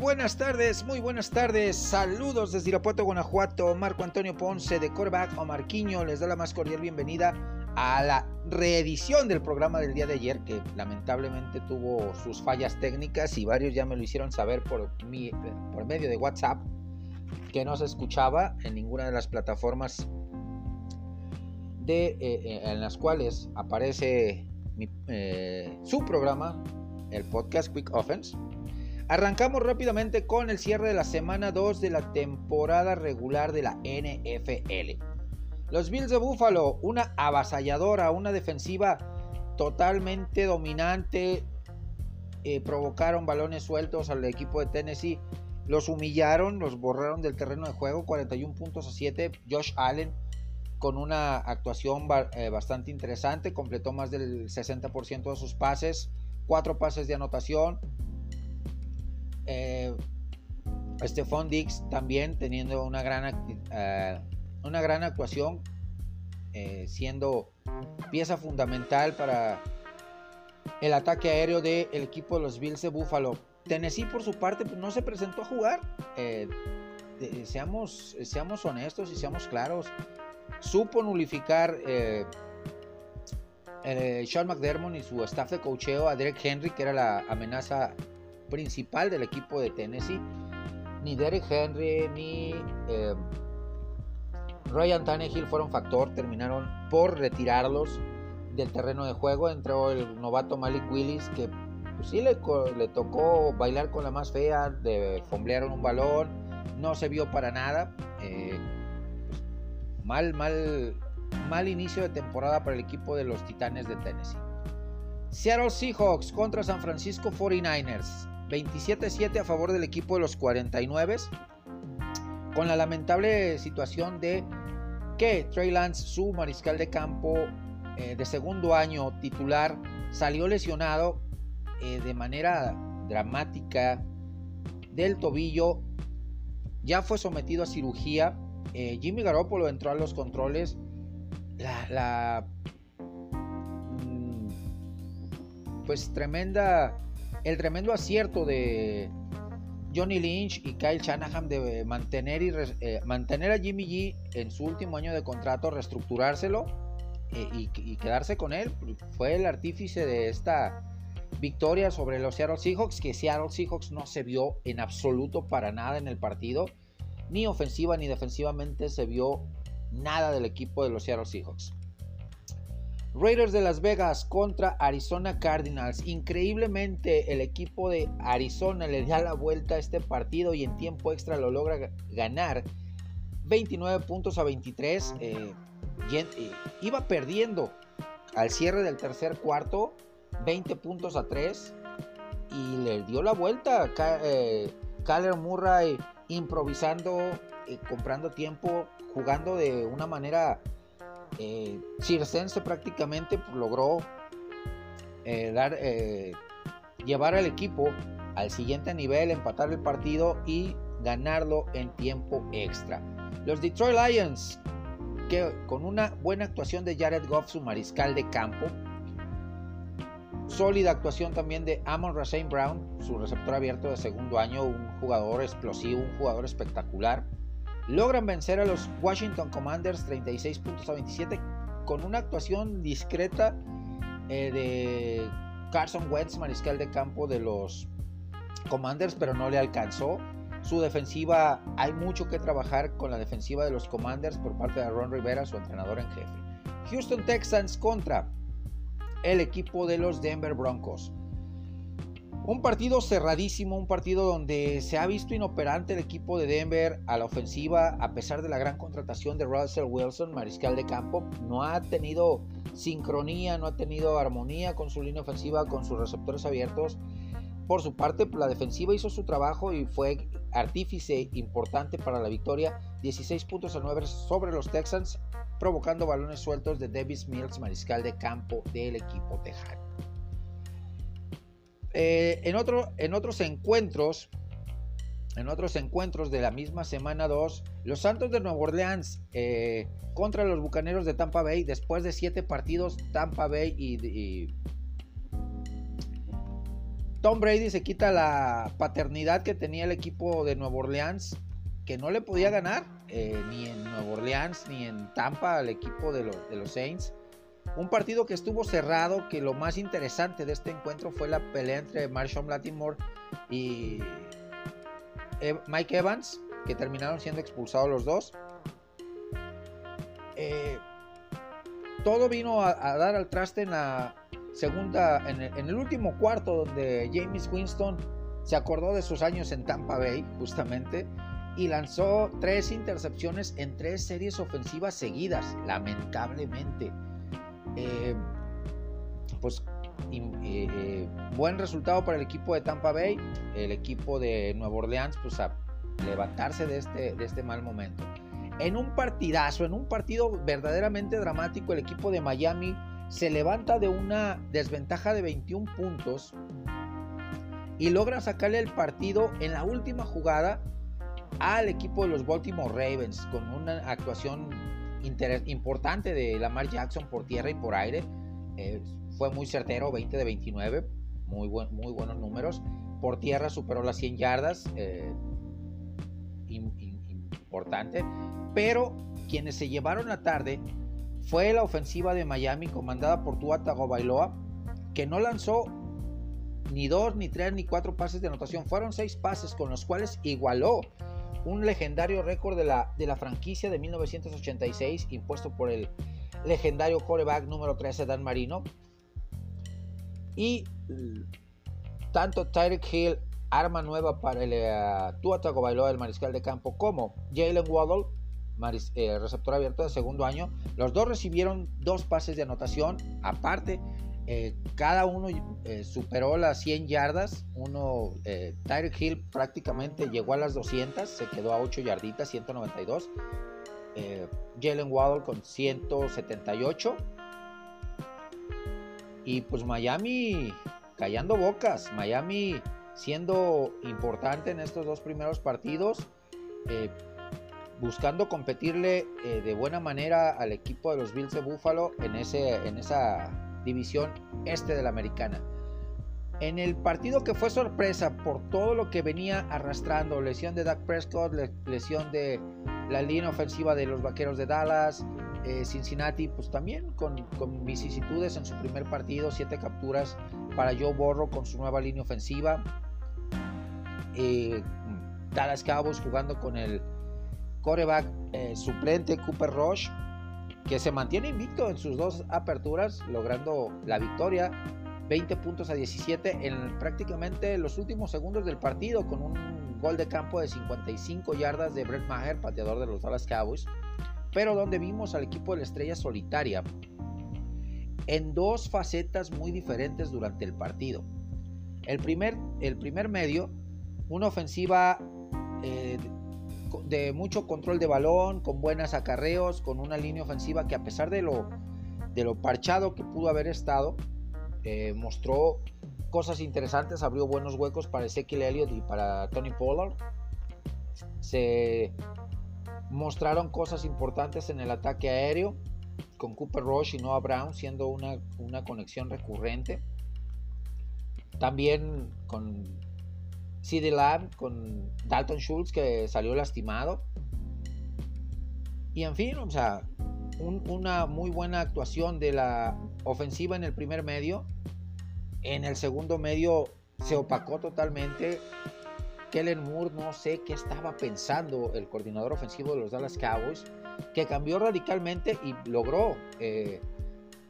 buenas tardes, muy buenas tardes. Saludos desde Irapuato, Guanajuato. Marco Antonio Ponce de Coreback o Marquiño les da la más cordial bienvenida a la reedición del programa del día de ayer que lamentablemente tuvo sus fallas técnicas y varios ya me lo hicieron saber por, por medio de WhatsApp que no se escuchaba en ninguna de las plataformas de, eh, eh, en las cuales aparece eh, su programa, el podcast Quick Offense. Arrancamos rápidamente con el cierre de la semana 2 de la temporada regular de la NFL. Los Bills de Buffalo, una avasalladora, una defensiva totalmente dominante, eh, provocaron balones sueltos al equipo de Tennessee, los humillaron, los borraron del terreno de juego, 41 puntos a 7. Josh Allen con una actuación eh, bastante interesante, completó más del 60% de sus pases, cuatro pases de anotación, eh, Stephon Dix también teniendo una gran, eh, una gran actuación, eh, siendo pieza fundamental para el ataque aéreo del equipo de los Bills de Buffalo. Tennessee por su parte pues, no se presentó a jugar. seamos, seamos honestos y seamos claros. Supo nulificar Sean McDermott y su staff de cocheo a Derek Henry, que era la amenaza principal del equipo de Tennessee. Ni Derek Henry ni eh, Ryan Tannehill fueron factor, terminaron por retirarlos del terreno de juego. Entró el novato Malik Willis que pues, sí le, tocó bailar con la más fea, de fomblearon un balón, no se vio para nada. Eh, pues, mal, mal, mal inicio de temporada para el equipo de los Titanes de Tennessee. Seattle Seahawks contra San Francisco 49ers. 27-7 a favor del equipo de los 49 con la lamentable situación de que Trey Lance, su mariscal de campo eh, de segundo año titular, salió lesionado eh, de manera dramática del tobillo, ya fue sometido a cirugía, eh, Jimmy Garoppolo entró a los controles, la mm, pues tremenda el tremendo acierto de Johnny Lynch y Kyle Shanahan de mantener, y, eh, mantener a Jimmy G en su último año de contrato, reestructurárselo eh, y, quedarse con él. Fue el artífice de esta victoria sobre los Seattle Seahawks, que Seattle Seahawks no se vio en absoluto para nada en el partido, ni ofensiva ni defensivamente se vio nada del equipo de los Seattle Seahawks. Raiders de Las Vegas contra Arizona Cardinals. Increíblemente el equipo de Arizona le da la vuelta a este partido y en tiempo extra lo logra ganar. 29 puntos a 23. Eh, eh, iba perdiendo al cierre del tercer cuarto. 20 puntos a 3. Y le dio la vuelta. Eh, Murray improvisando, eh, comprando tiempo, jugando de una manera eh, Circense prácticamente logró eh, eh, llevar al equipo al siguiente nivel, empatar el partido y ganarlo en tiempo extra. Los Detroit Lions, que con una buena actuación de Jared Goff, su mariscal de campo, sólida actuación también de Amon Rasein Brown, su receptor abierto de segundo año, un jugador explosivo, un jugador espectacular logran vencer a los Washington Commanders 36 puntos a 27 con una actuación discreta eh, de Carson Wentz, mariscal de campo de los Commanders, pero no le alcanzó. Su defensiva, hay mucho que trabajar con la defensiva de los Commanders por parte de Ron Rivera, su entrenador en jefe. Houston Texans contra el equipo de los Denver Broncos. Un partido cerradísimo, un partido donde se ha visto inoperante el equipo de Denver a la ofensiva, a pesar de la gran contratación de Russell Wilson, mariscal de campo. No ha tenido sincronía, no ha tenido armonía con su línea ofensiva, con sus receptores abiertos. Por su parte, la defensiva hizo su trabajo y fue artífice importante para la victoria. 16 puntos a 9 sobre los Texans, provocando balones sueltos de Davis Mills, mariscal de campo del equipo tejano. Eh, en, otro, en otros encuentros, en otros encuentros de la misma semana 2, los Santos de Nueva Orleans eh, contra los Bucaneros de Tampa Bay, después de siete partidos, Tampa Bay y, Tom Brady se quita la paternidad que tenía el equipo de Nueva Orleans, que no le podía ganar eh, ni en Nueva Orleans ni en Tampa al equipo de los Saints. Un partido que estuvo cerrado, que lo más interesante de este encuentro fue la pelea entre Marshall Latimore y Mike Evans, que terminaron siendo expulsados los dos. Eh, todo vino a, dar al traste en la segunda, en el, último cuarto, donde James Winston se acordó de sus años en Tampa Bay, justamente, y lanzó tres intercepciones en tres series ofensivas seguidas, lamentablemente. Eh, pues eh, buen resultado para el equipo de Tampa Bay, el equipo de Nueva Orleans, pues a levantarse de este, de este mal momento. En un partidazo, en un partido verdaderamente dramático, el equipo de Miami se levanta de una desventaja de 21 puntos y logra sacarle el partido en la última jugada al equipo de los Baltimore Ravens con una actuación importante de Lamar Jackson por tierra y por aire. Eh, fue muy certero, 20 de 29, muy, muy buenos números. Por tierra superó las 100 yardas, eh, importante. Pero quienes se llevaron la tarde fue la ofensiva de Miami comandada por Tua Tagovailoa, que no lanzó ni dos, ni tres, ni cuatro pases de anotación. Fueron seis pases con los cuales igualó un legendario récord de la, de la franquicia de 1986 impuesto por el legendario quarterback número 13 Dan Marino. Y tanto Tyreek Hill, arma nueva para el uh, Tua Tagovailoa, el mariscal de campo, como Jalen Waddle, eh, receptor abierto de segundo año. Los dos recibieron dos pases de anotación. Aparte, eh, cada uno eh, superó las 100 yardas. Uno, Tyreek Hill prácticamente llegó a las 200, se quedó a 8 yarditas, 192. Jalen Waddle con 178. Y pues Miami callando bocas. Miami siendo importante en estos dos primeros partidos buscando competirle eh, de buena manera al equipo de los Bills de Buffalo en, ese, en esa división este de la americana. En el partido que fue sorpresa por todo lo que venía arrastrando, lesión de Dak Prescott, lesión de la línea ofensiva de los Vaqueros de Dallas, eh, Cincinnati, pues también con, con, vicisitudes en su primer partido, siete capturas para Joe Borro con su nueva línea ofensiva. Eh, Dallas Cowboys jugando con el coreback eh, suplente Cooper Rush, que se mantiene invicto en sus dos aperturas, logrando la victoria 20 puntos a 17 en prácticamente los últimos segundos del partido, con un gol de campo de 55 yardas de Brett Maher, pateador de los Dallas Cowboys, pero donde vimos al equipo de la estrella solitaria en dos facetas muy diferentes durante el partido. El primer, el primer medio, una ofensiva eh, de mucho control de balón, con buenos acarreos, con una línea ofensiva que a pesar de lo, de lo parchado que pudo haber estado, eh, mostró cosas interesantes, abrió buenos huecos para Ezekiel Elliott y para Tony Pollard. Se mostraron cosas importantes en el ataque aéreo, con Cooper Rush y Noah Brown siendo una, una conexión recurrente. También con CD Lamb con Dalton Schultz que salió lastimado. Y en fin, o sea, una muy buena actuación de la ofensiva en el primer medio. En el segundo medio se opacó totalmente. Kellen Moore, no sé qué estaba pensando el coordinador ofensivo de los Dallas Cowboys, que cambió radicalmente y logró eh,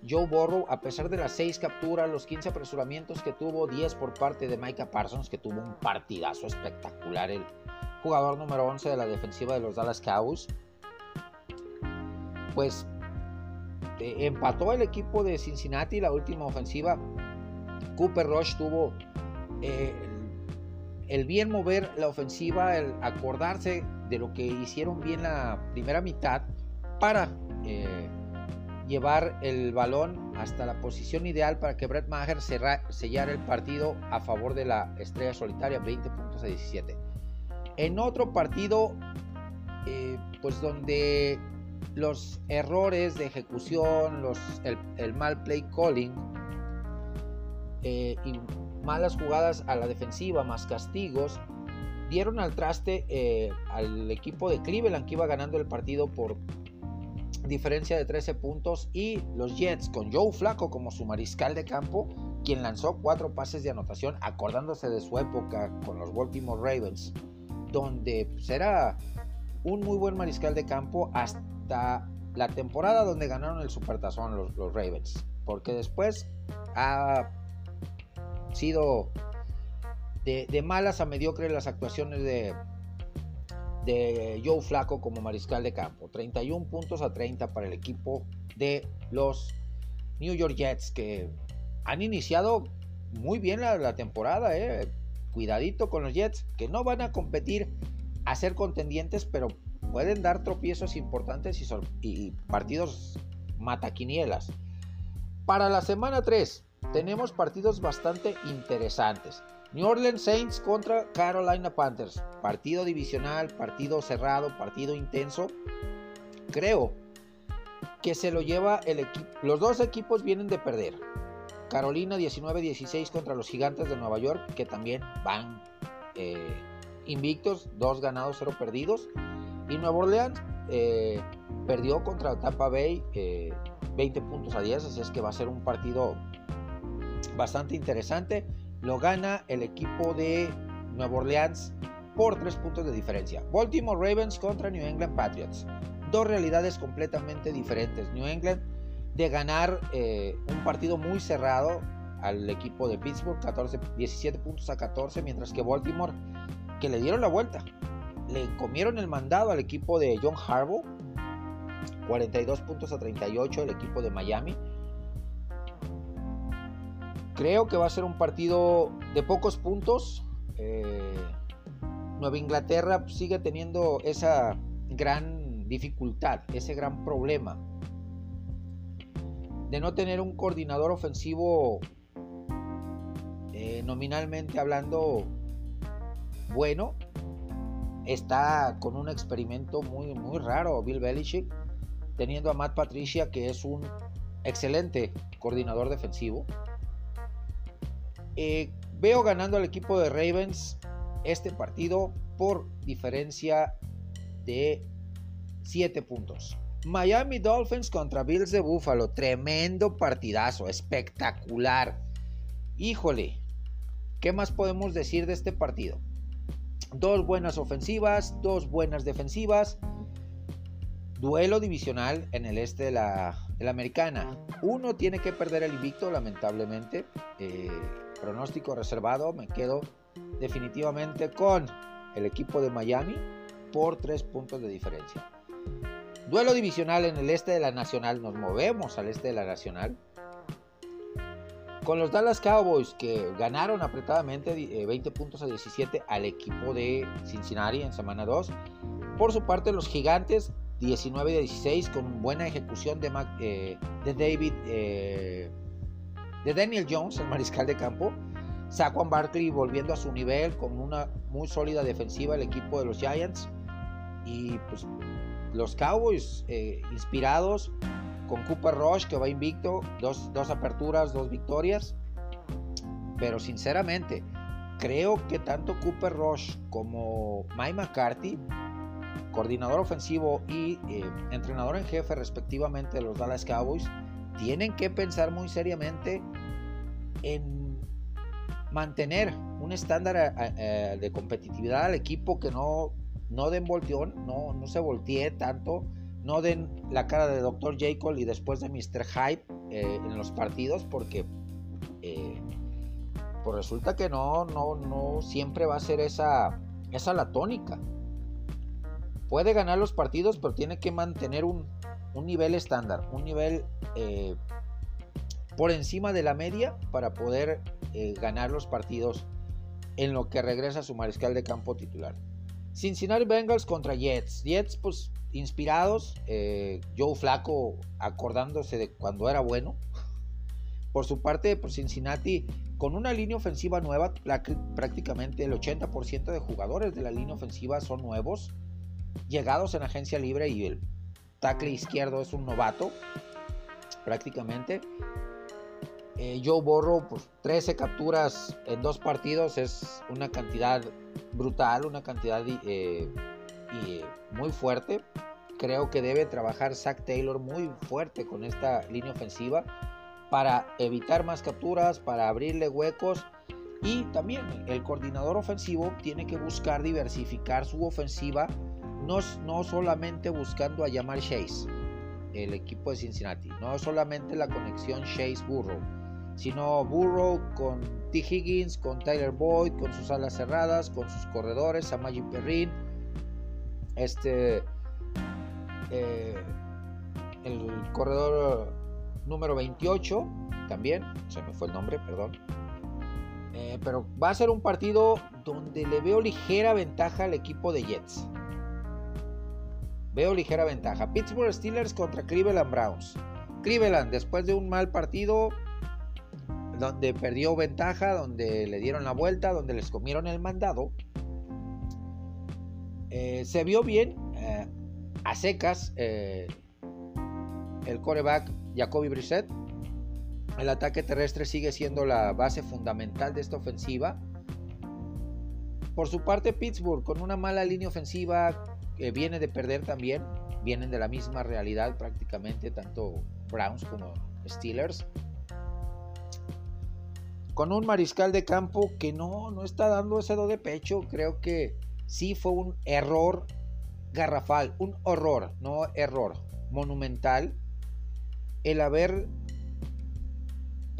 Joe Burrow, a pesar de las 6 capturas, los 15 apresuramientos que tuvo, 10 por parte de Micah Parsons, que tuvo un partidazo espectacular, el jugador número 11 de la defensiva de los Dallas Cowboys, pues eh, empató el equipo de Cincinnati la última ofensiva. Cooper Rush tuvo eh, el, bien mover la ofensiva, el acordarse de lo que hicieron bien la primera mitad para... Eh, llevar el balón hasta la posición ideal para que Brett Maher sellara el partido a favor de la estrella solitaria, 20 puntos a 17. En otro partido, eh, pues donde los errores de ejecución, los, el, mal play calling, eh, malas jugadas a la defensiva más castigos dieron al traste eh, al equipo de Cleveland que iba ganando el partido por diferencia de 13 puntos y los Jets con Joe Flaco como su mariscal de campo, quien lanzó cuatro pases de anotación acordándose de su época con los Baltimore Ravens, donde pues, era un muy buen mariscal de campo hasta la temporada donde ganaron el Supertazón los, los Ravens, porque después ha sido de, malas a mediocres las actuaciones de, de Joe Flaco como mariscal de campo. 31 puntos a 30 para el equipo de los New York Jets que han iniciado muy bien la, temporada. Eh. Cuidadito con los Jets que no van a competir a ser contendientes, pero pueden dar tropiezos importantes y, y partidos mataquinielas. Para la semana 3 tenemos partidos bastante interesantes. New Orleans Saints contra Carolina Panthers. Partido divisional, partido cerrado, partido intenso. Creo que se lo lleva el equipo. Los dos equipos vienen de perder. Carolina 19-16 contra los Gigantes de Nueva York, que también van eh, invictos, dos ganados, cero perdidos. Y Nueva Orleans eh, perdió contra Tampa Bay 20 eh, puntos a 10, así es que va a ser un partido bastante interesante. Lo gana el equipo de Nueva Orleans por 3 puntos de diferencia. Baltimore Ravens contra New England Patriots. Dos realidades completamente diferentes. New England de ganar eh, un partido muy cerrado al equipo de Pittsburgh, 14, 17 puntos a 14, mientras que Baltimore, que le dieron la vuelta, le comieron el mandado al equipo de John Harbaugh, 42 puntos a 38 el equipo de Miami. Creo que va a ser un partido de pocos puntos. Eh, Nueva Inglaterra sigue teniendo esa gran dificultad, ese gran problema de no tener un coordinador ofensivo eh, nominalmente hablando bueno. Está con un experimento muy, muy raro Bill Belichick, teniendo a Matt Patricia, que es un excelente coordinador defensivo. Eh, veo ganando al equipo de Ravens este partido por diferencia de 7 puntos. Miami Dolphins contra Bills de Buffalo. Tremendo partidazo, espectacular. Híjole, ¿qué más podemos decir de este partido? Dos buenas ofensivas, dos buenas defensivas. Duelo divisional en el este de la, americana. Uno tiene que perder el invicto, lamentablemente. Eh, pronóstico reservado, me quedo definitivamente con el equipo de Miami por tres puntos de diferencia. Duelo divisional en el este de la Nacional, nos movemos al este de la Nacional. Con los Dallas Cowboys que ganaron apretadamente 20 eh, puntos a 17 al equipo de Cincinnati en semana 2. Por su parte los Gigantes 19 a 16 con buena ejecución de, eh, de David eh, de Daniel Jones, el mariscal de campo. Saquon Barkley volviendo a su nivel con una muy sólida defensiva el equipo de los Giants. Y pues los Cowboys eh, inspirados con Cooper Rush que va invicto, dos, dos aperturas, dos victorias. Pero sinceramente, creo que tanto Cooper Rush como Mike McCarthy, coordinador ofensivo y eh, entrenador en jefe respectivamente de los Dallas Cowboys, tienen que pensar muy seriamente en mantener un estándar eh, eh, de competitividad al equipo que no, no den volteón, no, se voltee tanto, no den la cara de Dr. Jekyll y después de Mr. Hype eh, en los partidos, porque pues resulta que no, no, no siempre va a ser esa, esa la tónica. Puede ganar los partidos, pero tiene que mantener un, un nivel estándar, un nivel eh, por encima de la media para poder eh, ganar los partidos en lo que regresa su mariscal de campo titular. Cincinnati Bengals contra Jets. Jets, pues inspirados. Eh, Joe Flaco acordándose de cuando era bueno. Por su parte, pues Cincinnati con una línea ofensiva nueva, prácticamente el 80% de jugadores de la línea ofensiva son nuevos, llegados en agencia libre y el tackle izquierdo es un novato, prácticamente. Eh, Joe Borro, pues 13 capturas en dos partidos es una cantidad brutal, una cantidad eh, muy fuerte. Creo que debe trabajar Zach Taylor muy fuerte con esta línea ofensiva para evitar más capturas, para abrirle huecos. Y también el coordinador ofensivo tiene que buscar diversificar su ofensiva, no, solamente buscando a llamar Chase, el equipo de Cincinnati, no solamente la conexión Chase-Burrow, sino Burrow con T. Higgins, con Tyler Boyd, con sus alas cerradas, con sus corredores, Samaji Perrin, este, eh, el corredor número 28, también, se me fue el nombre, perdón. Eh, pero va a ser un partido donde le veo ligera ventaja al equipo de Jets. Veo ligera ventaja. Pittsburgh Steelers contra Cleveland Browns. Cleveland, después de un mal partido, donde perdió ventaja, donde le dieron la vuelta, donde les comieron el mandado, eh, se vio bien eh, a secas el coreback Jacoby Brissett. El ataque terrestre sigue siendo la base fundamental de esta ofensiva. Por su parte, Pittsburgh, con una mala línea ofensiva, que viene de perder también. Vienen de la misma realidad prácticamente, tanto Browns como Steelers. Con un mariscal de campo que no, no está dando ese do de pecho. Creo que sí fue un error garrafal, un horror, no error, monumental el haber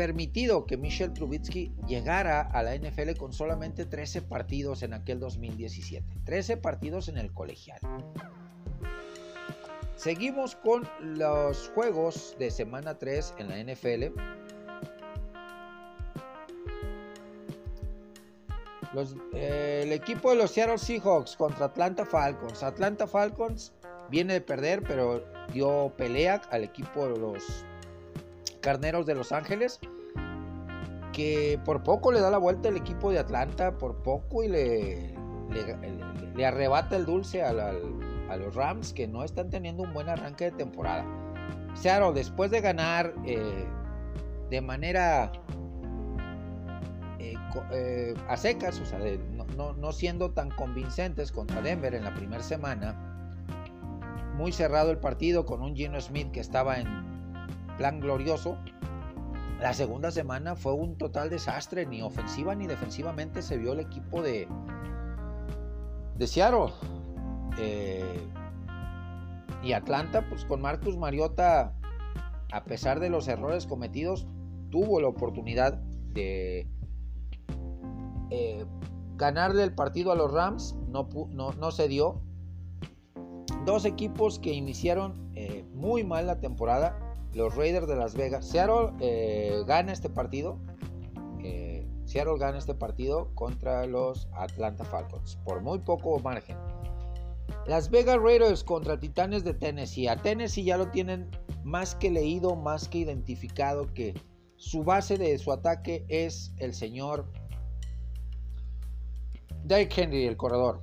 permitido que Michel Trubitsky llegara a la NFL con solamente 13 partidos en aquel 2017. 13 partidos en el colegial. Seguimos con los juegos de semana 3 en la NFL. Eh, el equipo de los Seattle Seahawks contra Atlanta Falcons. Atlanta Falcons viene de perder, pero dio pelea al equipo de los Carneros de Los Ángeles, que por poco le da la vuelta el equipo de Atlanta, por poco y le, arrebata el dulce a los Rams, que no están teniendo un buen arranque de temporada. Seattle, después de ganar eh, de manera eh, eh, a secas, o sea, no, no siendo tan convincentes contra Denver en la primera semana, muy cerrado el partido con un Gino Smith que estaba en plan glorioso. La segunda semana fue un total desastre, ni ofensiva ni defensivamente se vio el equipo de, de Seattle. Eh, y Atlanta, pues con Marcus Mariota, a pesar de los errores cometidos, tuvo la oportunidad de eh, ganarle el partido a los Rams, no, no, no se dio. Dos equipos que iniciaron eh, muy mal la temporada. Los Raiders de Las Vegas. Seattle eh, gana este partido. Eh, Seattle gana este partido contra los Atlanta Falcons. Por muy poco margen. Las Vegas Raiders contra Titanes de Tennessee. A Tennessee ya lo tienen más que leído, más que identificado que su base de su ataque es el señor Derrick Henry, el corredor.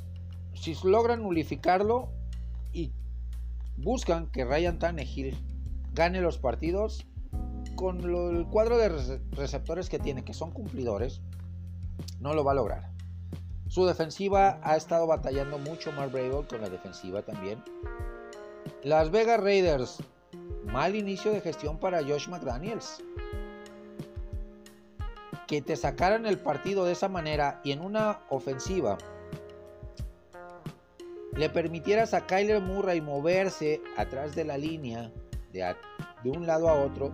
Si logran nulificarlo, y buscan que Ryan Tannehill gane los partidos con el cuadro de receptores que tiene, que son cumplidores, no lo va a lograr. Su defensiva ha estado batallando mucho Mark Brable con la defensiva también. Las Vegas Raiders, mal inicio de gestión para Josh McDaniels. Que te sacaran el partido de esa manera y en una ofensiva le permitieras a Kyler Murray moverse atrás de la línea, de, de un lado a otro,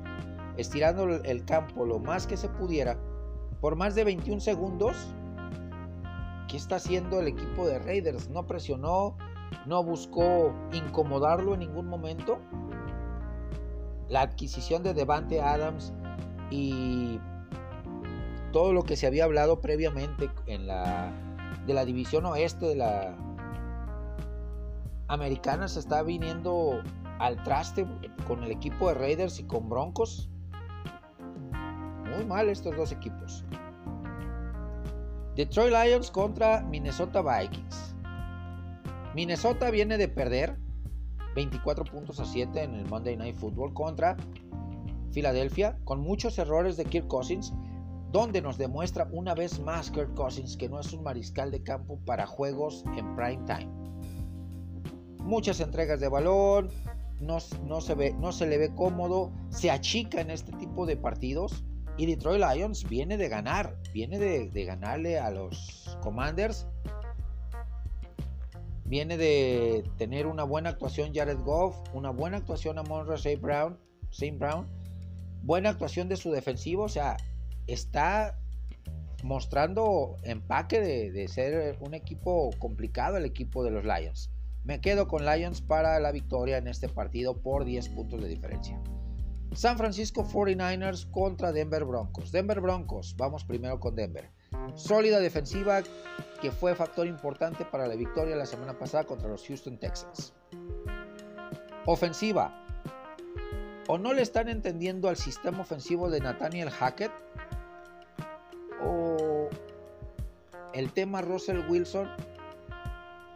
estirando el campo lo más que se pudiera, por más de 21 segundos, ¿qué está haciendo el equipo de Raiders? No presionó, no buscó incomodarlo en ningún momento. La adquisición de Devante Adams y todo lo que se había hablado previamente en la de la división oeste de la americana se está viniendo al traste con el equipo de Raiders y con Broncos. Muy mal estos dos equipos. Detroit Lions contra Minnesota Vikings. Minnesota viene de perder 24 puntos a 7 en el Monday Night Football contra Filadelfia, con muchos errores de Kirk Cousins, donde nos demuestra una vez más Kirk Cousins que no es un mariscal de campo para juegos en prime time. Muchas entregas de balón, no, se, ve, no se le ve cómodo, se achica en este tipo de partidos. Y Detroit Lions viene de ganar, viene de, ganarle a los Commanders. Viene de tener una buena actuación Jared Goff, una buena actuación a Monroe Brown, Saint Brown, buena actuación de su defensivo, o sea, está mostrando empaque de, de, ser un equipo complicado el equipo de los Lions. Me quedo con Lions para la victoria en este partido por 10 puntos de diferencia. San Francisco 49ers contra Denver Broncos. Denver Broncos, vamos primero con Denver. Sólida defensiva que fue factor importante para la victoria la semana pasada contra los Houston Texans. Ofensiva. ¿O no le están entendiendo al sistema ofensivo de Nathaniel Hackett? ¿O el tema Russell Wilson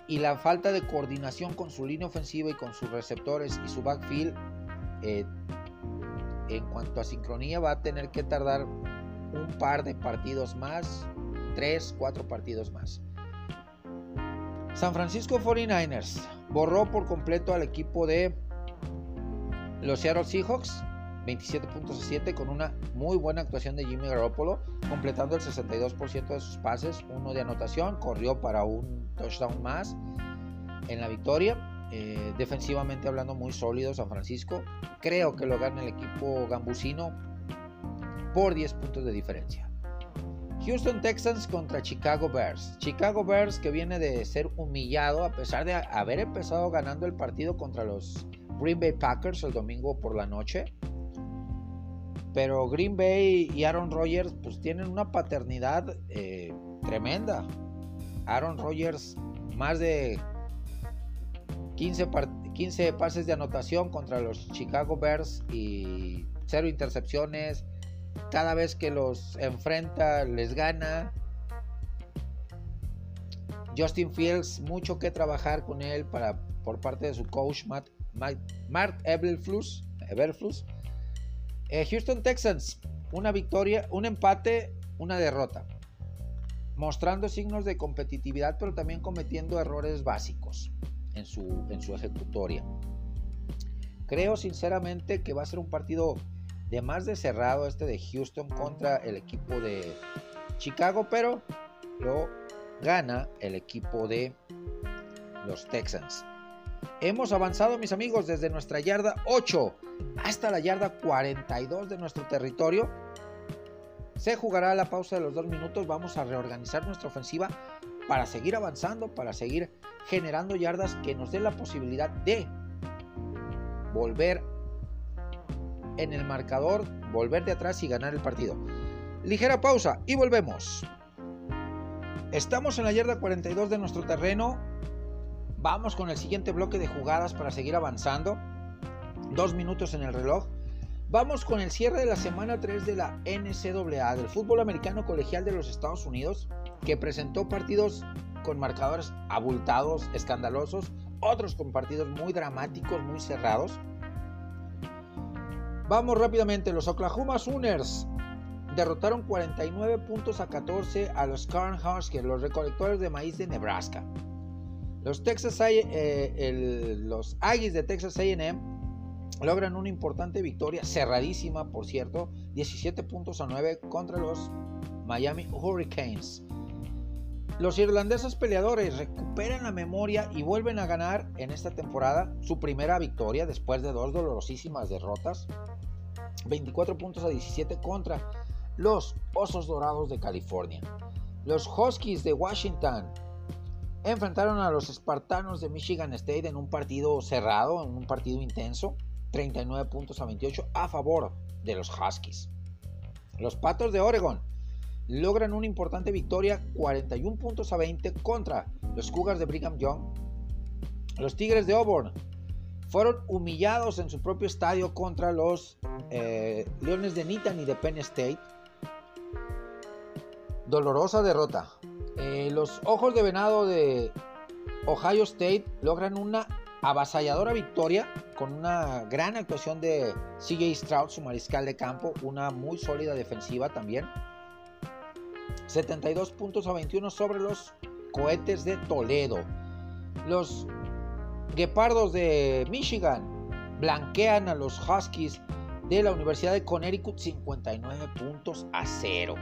y la falta de coordinación con su línea ofensiva y con sus receptores y su backfield eh, en cuanto a sincronía va a tener que tardar un par de partidos más, tres, cuatro partidos más. San Francisco 49ers borró por completo al equipo de los Seattle Seahawks 27 puntos a 7 con una muy buena actuación de Jimmy Garoppolo, completando el 62% de sus pases, uno de anotación, corrió para un touchdown más en la victoria. Eh, defensivamente hablando muy sólido San Francisco. Creo que lo gana el equipo gambusino por 10 puntos de diferencia. Houston Texans contra Chicago Bears. Chicago Bears que viene de ser humillado a pesar de haber empezado ganando el partido contra los Green Bay Packers el domingo por la noche. Pero Green Bay y Aaron Rodgers pues tienen una paternidad eh, tremenda. Aaron Rodgers más de 15, 15 pases de anotación contra los Chicago Bears y cero intercepciones. Cada vez que los enfrenta les gana. Justin Fields, mucho que trabajar con él para, por parte de su coach Matt, Mark Eberflus. Eh, Houston Texans, una victoria, un empate, una derrota. Mostrando signos de competitividad, pero también cometiendo errores básicos en su, en su ejecutoria. Creo sinceramente que va a ser un partido de más de cerrado este de Houston contra el equipo de Chicago, pero lo gana el equipo de los Texans. Hemos avanzado, mis amigos, desde nuestra yarda 8 hasta la yarda 42 de nuestro territorio. Se jugará la pausa de los dos minutos. Vamos a reorganizar nuestra ofensiva para seguir avanzando, para seguir generando yardas que nos den la posibilidad de volver en el marcador, volver de atrás y ganar el partido. Ligera pausa y volvemos. Estamos en la yarda 42 de nuestro terreno. Vamos con el siguiente bloque de jugadas para seguir avanzando. Dos minutos en el reloj. Vamos con el cierre de la semana 3 de la NCAA, del fútbol americano colegial de los Estados Unidos, que presentó partidos con marcadores abultados, escandalosos, otros con partidos muy dramáticos, muy cerrados. Vamos rápidamente, los Oklahoma Sooners derrotaron 49 puntos a 14 a los Cornhuskers, los recolectores de maíz de Nebraska. Los Texas eh, los Aggies de Texas A&M logran una importante victoria cerradísima, por cierto, 17 puntos a 9 contra los Miami Hurricanes. Los irlandeses peleadores recuperan la memoria y vuelven a ganar en esta temporada su primera victoria después de dos dolorosísimas derrotas. 24 puntos a 17 contra los Osos Dorados de California. Los Huskies de Washington enfrentaron a los Espartanos de Michigan State en un partido cerrado, en un partido intenso, 39 puntos a 28 a favor de los Huskies. Los Patos de Oregon logran una importante victoria, 41 puntos a 20 contra los Cougars de Brigham Young. Los Tigres de Auburn fueron humillados en su propio estadio contra los eh, Leones de Nittany de Penn State. Dolorosa derrota. Eh, los Ojos de Venado de Ohio State logran una avasalladora victoria con una gran actuación de CJ Stroud, su mariscal de campo, una muy sólida defensiva también. 72 puntos a 21 sobre los cohetes de Toledo. Los Guepardos de Michigan blanquean a los Huskies de la Universidad de Connecticut 59 puntos a 0.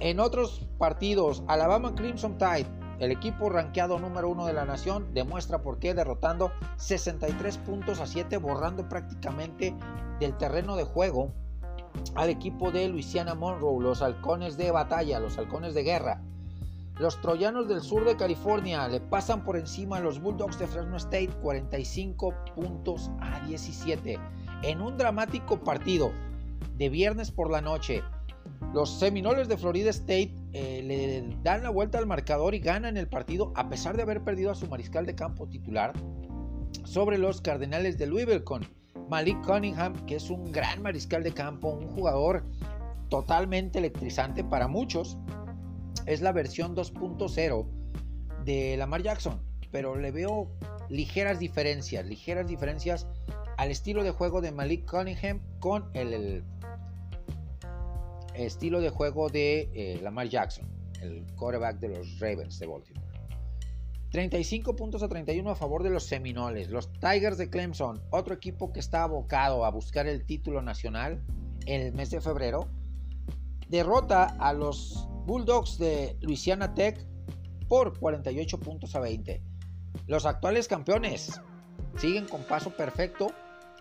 En otros partidos, Alabama Crimson Tide, el equipo rankeado número uno de la nación, demuestra por qué derrotando 63 puntos a 7, borrando prácticamente del terreno de juego al equipo de Louisiana Monroe, los halcones de batalla, los halcones de guerra. Los troyanos del sur de California le pasan por encima a los Bulldogs de Fresno State 45 puntos a 17 en un dramático partido de viernes por la noche. Los Seminoles de Florida State eh, le dan la vuelta al marcador y ganan el partido a pesar de haber perdido a su mariscal de campo titular sobre los Cardenales de Louisville con Malik Cunningham, que es un gran mariscal de campo, un jugador totalmente electrizante para muchos. Es la versión 2.0 de Lamar Jackson, pero le veo ligeras diferencias, ligeras diferencias al estilo de juego de Malik Cunningham con el, estilo de juego de eh, Lamar Jackson, el quarterback de los Ravens de Baltimore. 35 puntos a 31 a favor de los Seminoles. Los Tigers de Clemson, otro equipo que está abocado a buscar el título nacional en el mes de febrero, derrota a los Bulldogs de Louisiana Tech por 48 puntos a 20. Los actuales campeones siguen con paso perfecto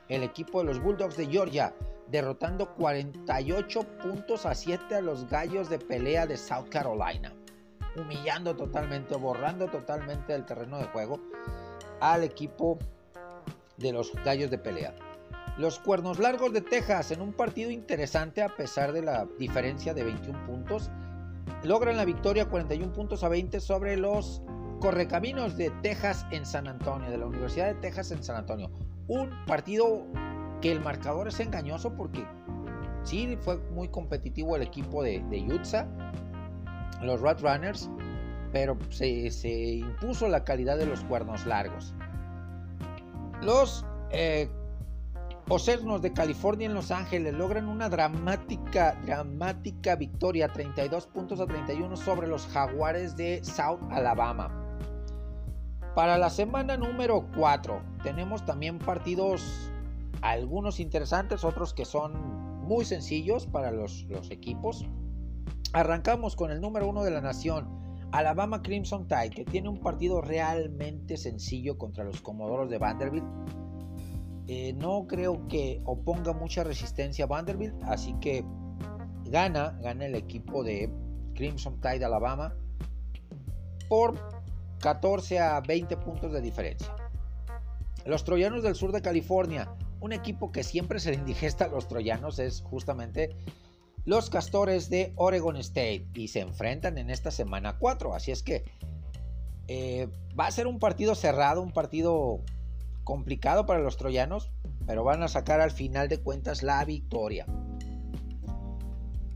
el equipo de los Bulldogs de Georgia, derrotando 48 puntos a 7 a los Gallos de pelea de South Carolina humillando totalmente, borrando totalmente del terreno de juego al equipo de los gallos de pelea. Los cuernos largos de Texas en un partido interesante a pesar de la diferencia de 21 puntos. Logran la victoria 41 puntos a 20 sobre los correcaminos de Texas en San Antonio, de la Universidad de Texas en San Antonio. Un partido que el marcador es engañoso porque sí fue muy competitivo el equipo de, de los Rat Runners, pero se, impuso la calidad de los cuernos largos. Los eh, de California en Los Ángeles logran una dramática, dramática victoria, 32 puntos a 31 sobre los Jaguares de South Alabama. Para la semana número 4 tenemos también partidos, algunos interesantes, otros que son muy sencillos para los, equipos. Arrancamos con el número uno de la nación, Alabama Crimson Tide, que tiene un partido realmente sencillo contra los Comodoros de Vanderbilt. Eh, no creo que oponga mucha resistencia a Vanderbilt, así que gana, gana el equipo de Crimson Tide Alabama por 14 a 20 puntos de diferencia. Los Troyanos del sur de California, un equipo que siempre se le indigesta a los troyanos, es justamente los Castores de Oregon State y se enfrentan en esta semana 4. Así es que eh, va a ser un partido cerrado, un partido complicado para los troyanos, pero van a sacar al final de cuentas la victoria.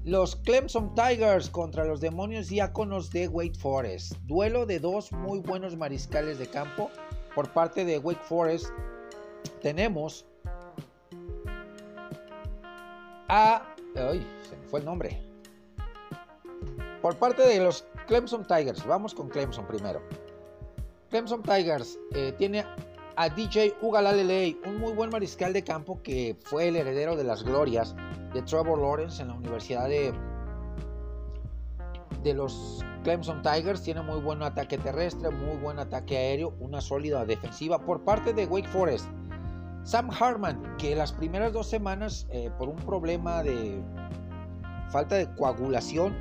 Los Clemson Tigers contra los demonios diáconos de Wake Forest. Duelo de dos muy buenos mariscales de campo por parte de Wake Forest. Tenemos a Ay, se me fue el nombre. Por parte de los Clemson Tigers, vamos con Clemson primero. Clemson Tigers eh, tiene a DJ Ugalalelei, un muy buen mariscal de campo que fue el heredero de las glorias de Trevor Lawrence en la Universidad de, de los Clemson Tigers. Tiene muy buen ataque terrestre, muy buen ataque aéreo, una sólida defensiva. Por parte de Wake Forest, Sam Harman, que las primeras dos semanas, eh, por un problema de falta de coagulación,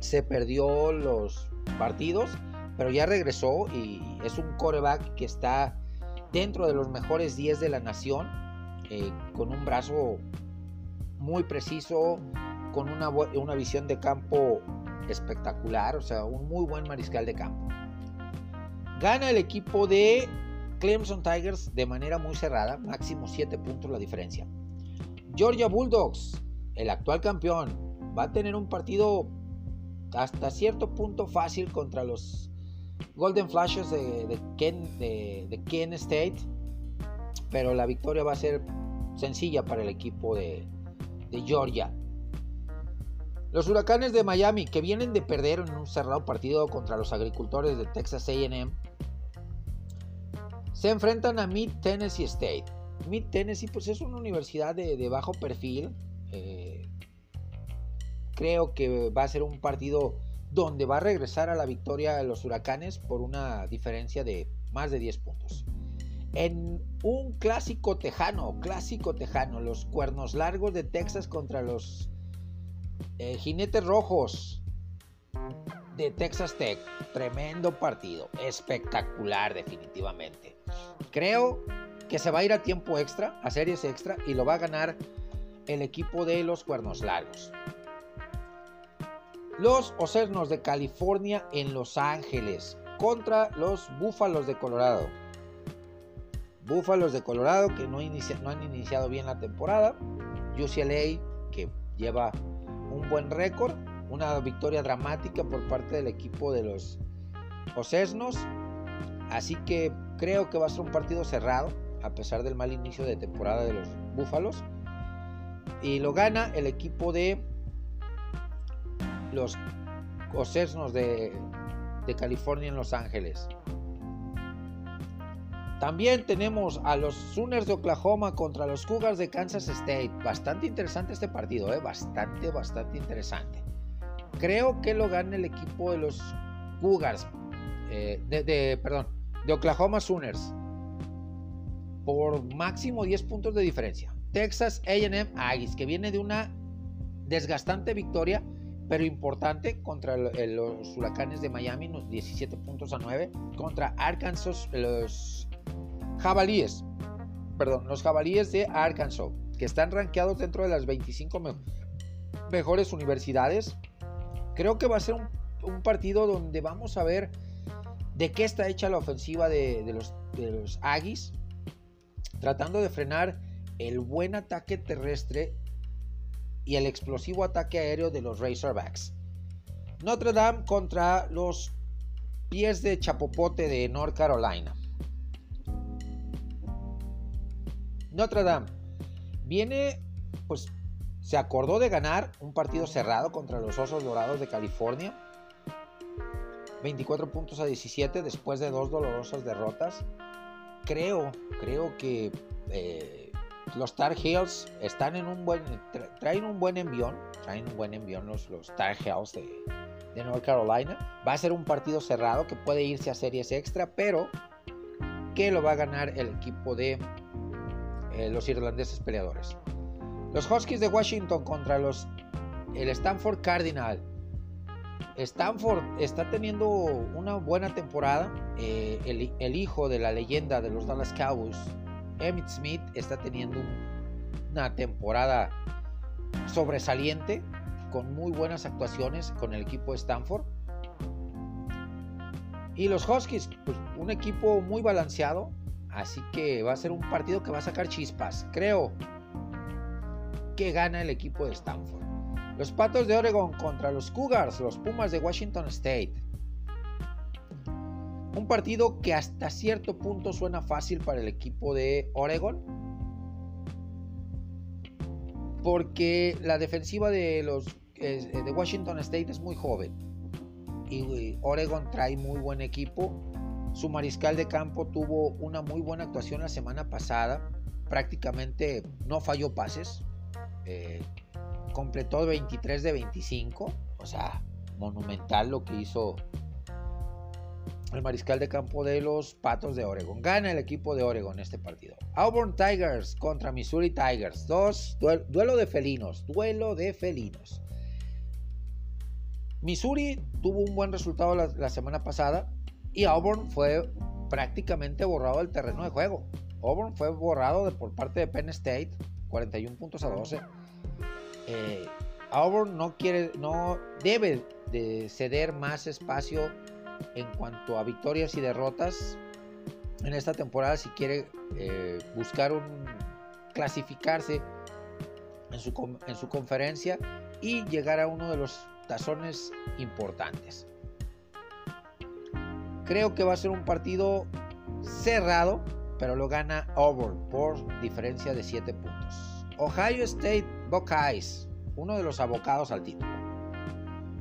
se perdió los partidos, pero ya regresó y es un coreback que está dentro de los mejores 10 de la nación, eh, con un brazo muy preciso, con una, una visión de campo espectacular, o sea, un muy buen mariscal de campo. Gana el equipo de Clemson Tigers de manera muy cerrada, máximo 7 puntos la diferencia. Georgia Bulldogs, el actual campeón, va a tener un partido hasta cierto punto fácil contra los Golden Flashes de, Ken, de, Ken State, pero la victoria va a ser sencilla para el equipo de, de Georgia. Los huracanes de Miami, que vienen de perder en un cerrado partido contra los agricultores de Texas AM, se enfrentan a Mid Tennessee State. Mid Tennessee, pues es una universidad de, bajo perfil. Eh, creo que va a ser un partido donde va a regresar a la victoria de los huracanes por una diferencia de más de 10 puntos. En un clásico tejano, clásico tejano, los cuernos largos de Texas contra los eh, Jinetes Rojos de Texas Tech. Tremendo partido. Espectacular definitivamente. Creo que se va a ir a tiempo extra, a series extra, y lo va a ganar el equipo de los Cuernos Largos. Los Ocernos de California en Los Ángeles contra los Búfalos de Colorado. Búfalos de Colorado que no, no han iniciado bien la temporada. UCLA que lleva un buen récord, una victoria dramática por parte del equipo de los Ocesnos. Así que creo que va a ser un partido cerrado, a pesar del mal inicio de temporada de los Búfalos. Y lo gana el equipo de los Ocesnos de, de California en Los Ángeles. También tenemos a los Sooners de Oklahoma contra los Cougars de Kansas State. Bastante interesante este partido, ¿eh? bastante, bastante interesante. Creo que lo gana el equipo de los Cougars, eh, de, perdón, de Oklahoma Sooners, por máximo 10 puntos de diferencia. Texas AM Aggies, que viene de una desgastante victoria, pero importante contra los huracanes de Miami, 17 puntos a 9, contra Arkansas, los jabalíes, perdón, los jabalíes de Arkansas, que están rankeados dentro de las 25 mejores universidades. Creo que va a ser un, partido donde vamos a ver de qué está hecha la ofensiva de, los, los Aggies, tratando de frenar el buen ataque terrestre y el explosivo ataque aéreo de los Razorbacks. Notre Dame contra los pies de chapopote de North Carolina. Notre Dame viene, pues se acordó de ganar un partido cerrado contra los Osos Dorados de California. 24 puntos a 17 después de dos dolorosas derrotas. Creo, creo que eh, los Tar Heels están en un buen, traen un buen envión, traen un buen envión los, los Tar Heels de, de North Carolina. Va a ser un partido cerrado que puede irse a series extra, pero que lo va a ganar el equipo de eh, los irlandeses peleadores. Los Huskies de Washington contra los el Stanford Cardinal. Stanford está teniendo una buena temporada. Eh, el, hijo de la leyenda de los Dallas Cowboys, Emmitt Smith, está teniendo una temporada sobresaliente con muy buenas actuaciones con el equipo de Stanford. Y los Huskies, pues, un equipo muy balanceado, Así que va a ser un partido que va a sacar chispas. Creo que gana el equipo de Stanford. Los Patos de Oregon contra los Cougars, los Pumas de Washington State. Un partido que hasta cierto punto suena fácil para el equipo de Oregon. Porque la defensiva de los de Washington State es muy joven. Y Oregon trae muy buen equipo su mariscal de campo tuvo una muy buena actuación la semana pasada. Prácticamente no falló pases. Eh, completó 23 de 25. O sea, monumental lo que hizo el mariscal de campo de los Patos de Oregon. Gana el equipo de Oregon este partido. Auburn Tigers contra Missouri Tigers. Dos, duelo de felinos. Duelo de felinos. Missouri tuvo un buen resultado la semana pasada y Auburn fue prácticamente borrado del terreno de juego. Auburn fue borrado por parte de Penn State, 41 puntos a 12. Eh, Auburn no quiere, no debe de ceder más espacio en cuanto a victorias y derrotas en esta temporada si quiere eh, buscar un clasificarse en su, en su conferencia y llegar a uno de los tazones importantes. Creo que va a ser un partido cerrado, pero lo gana Auburn por diferencia de 7 puntos. Ohio State Buckeyes, uno de los abocados al título.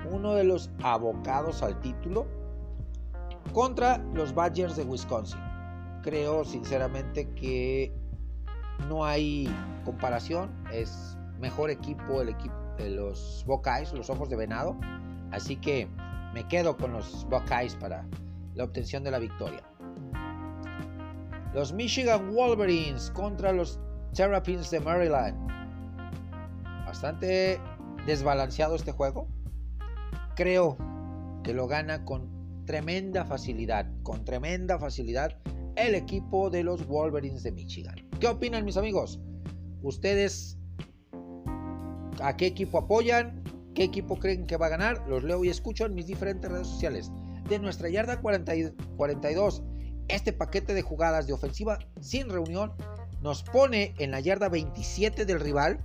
Uno de los abocados al título contra los Badgers de Wisconsin. Creo sinceramente que no hay comparación. Es mejor equipo el equipo de los Buckeyes, los ojos de venado. Así que me quedo con los Buckeyes para la obtención de la victoria. Los Michigan Wolverines contra los Terrapins de Maryland. Bastante desbalanceado este juego. Creo que lo gana con tremenda facilidad, con tremenda facilidad el equipo de los Wolverines de Michigan. ¿Qué opinan mis amigos? ¿Ustedes a qué equipo apoyan? ¿Qué equipo creen que va a ganar? Los leo y escucho en mis diferentes redes sociales. De nuestra yarda 42, este paquete de jugadas de ofensiva sin reunión nos pone en la yarda 27 del rival.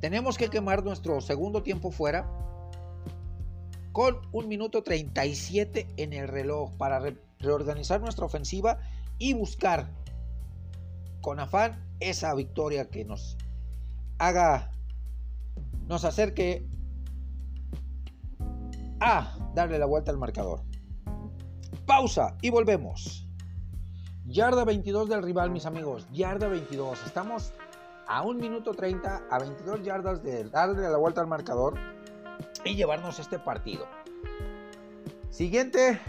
Tenemos que quemar nuestro segundo tiempo fuera con un minuto 37 en el reloj para reorganizar nuestra ofensiva y buscar con afán esa victoria que nos haga, nos acerque a darle la vuelta al marcador. Pausa y volvemos. Yarda 22 del rival, mis amigos. Yarda 22. Estamos a un minuto 30, a 22 yardas de darle la vuelta al marcador y llevarnos este partido. Siguiente,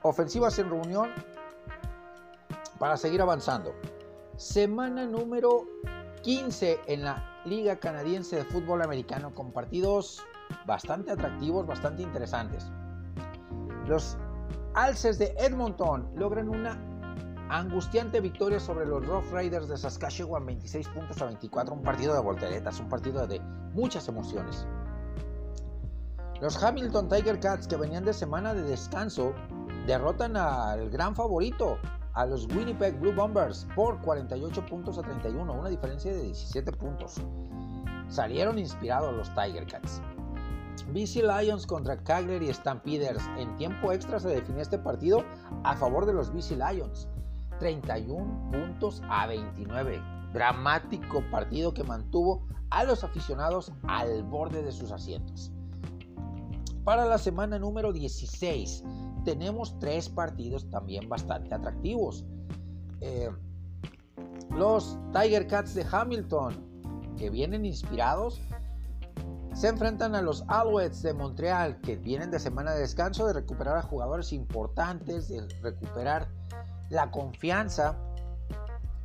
ofensivas en reunión para seguir avanzando. Semana número 15 en la Liga Canadiense de Fútbol Americano con partidos bastante atractivos, bastante interesantes. Los Alces de Edmonton logran una angustiante victoria sobre los Rough Riders de Saskatchewan 26 puntos a 24, un partido de volteretas, un partido de muchas emociones. Los Hamilton Tiger Cats, que venían de semana de descanso, derrotan al gran favorito, a los Winnipeg Blue Bombers, por 48 puntos a 31, una diferencia de 17 puntos. Salieron inspirados los Tiger Cats. BC Lions contra Calgary Stampeders. En tiempo extra se definió este partido a favor de los BC Lions. 31 puntos a 29. Dramático partido que mantuvo a los aficionados al borde de sus asientos. Para la semana número 16 tenemos tres partidos también bastante atractivos. Eh, los Tiger Cats de Hamilton, que vienen inspirados, se enfrentan a los Alouettes de Montreal, que vienen de semana de descanso, de recuperar a jugadores importantes, de recuperar la confianza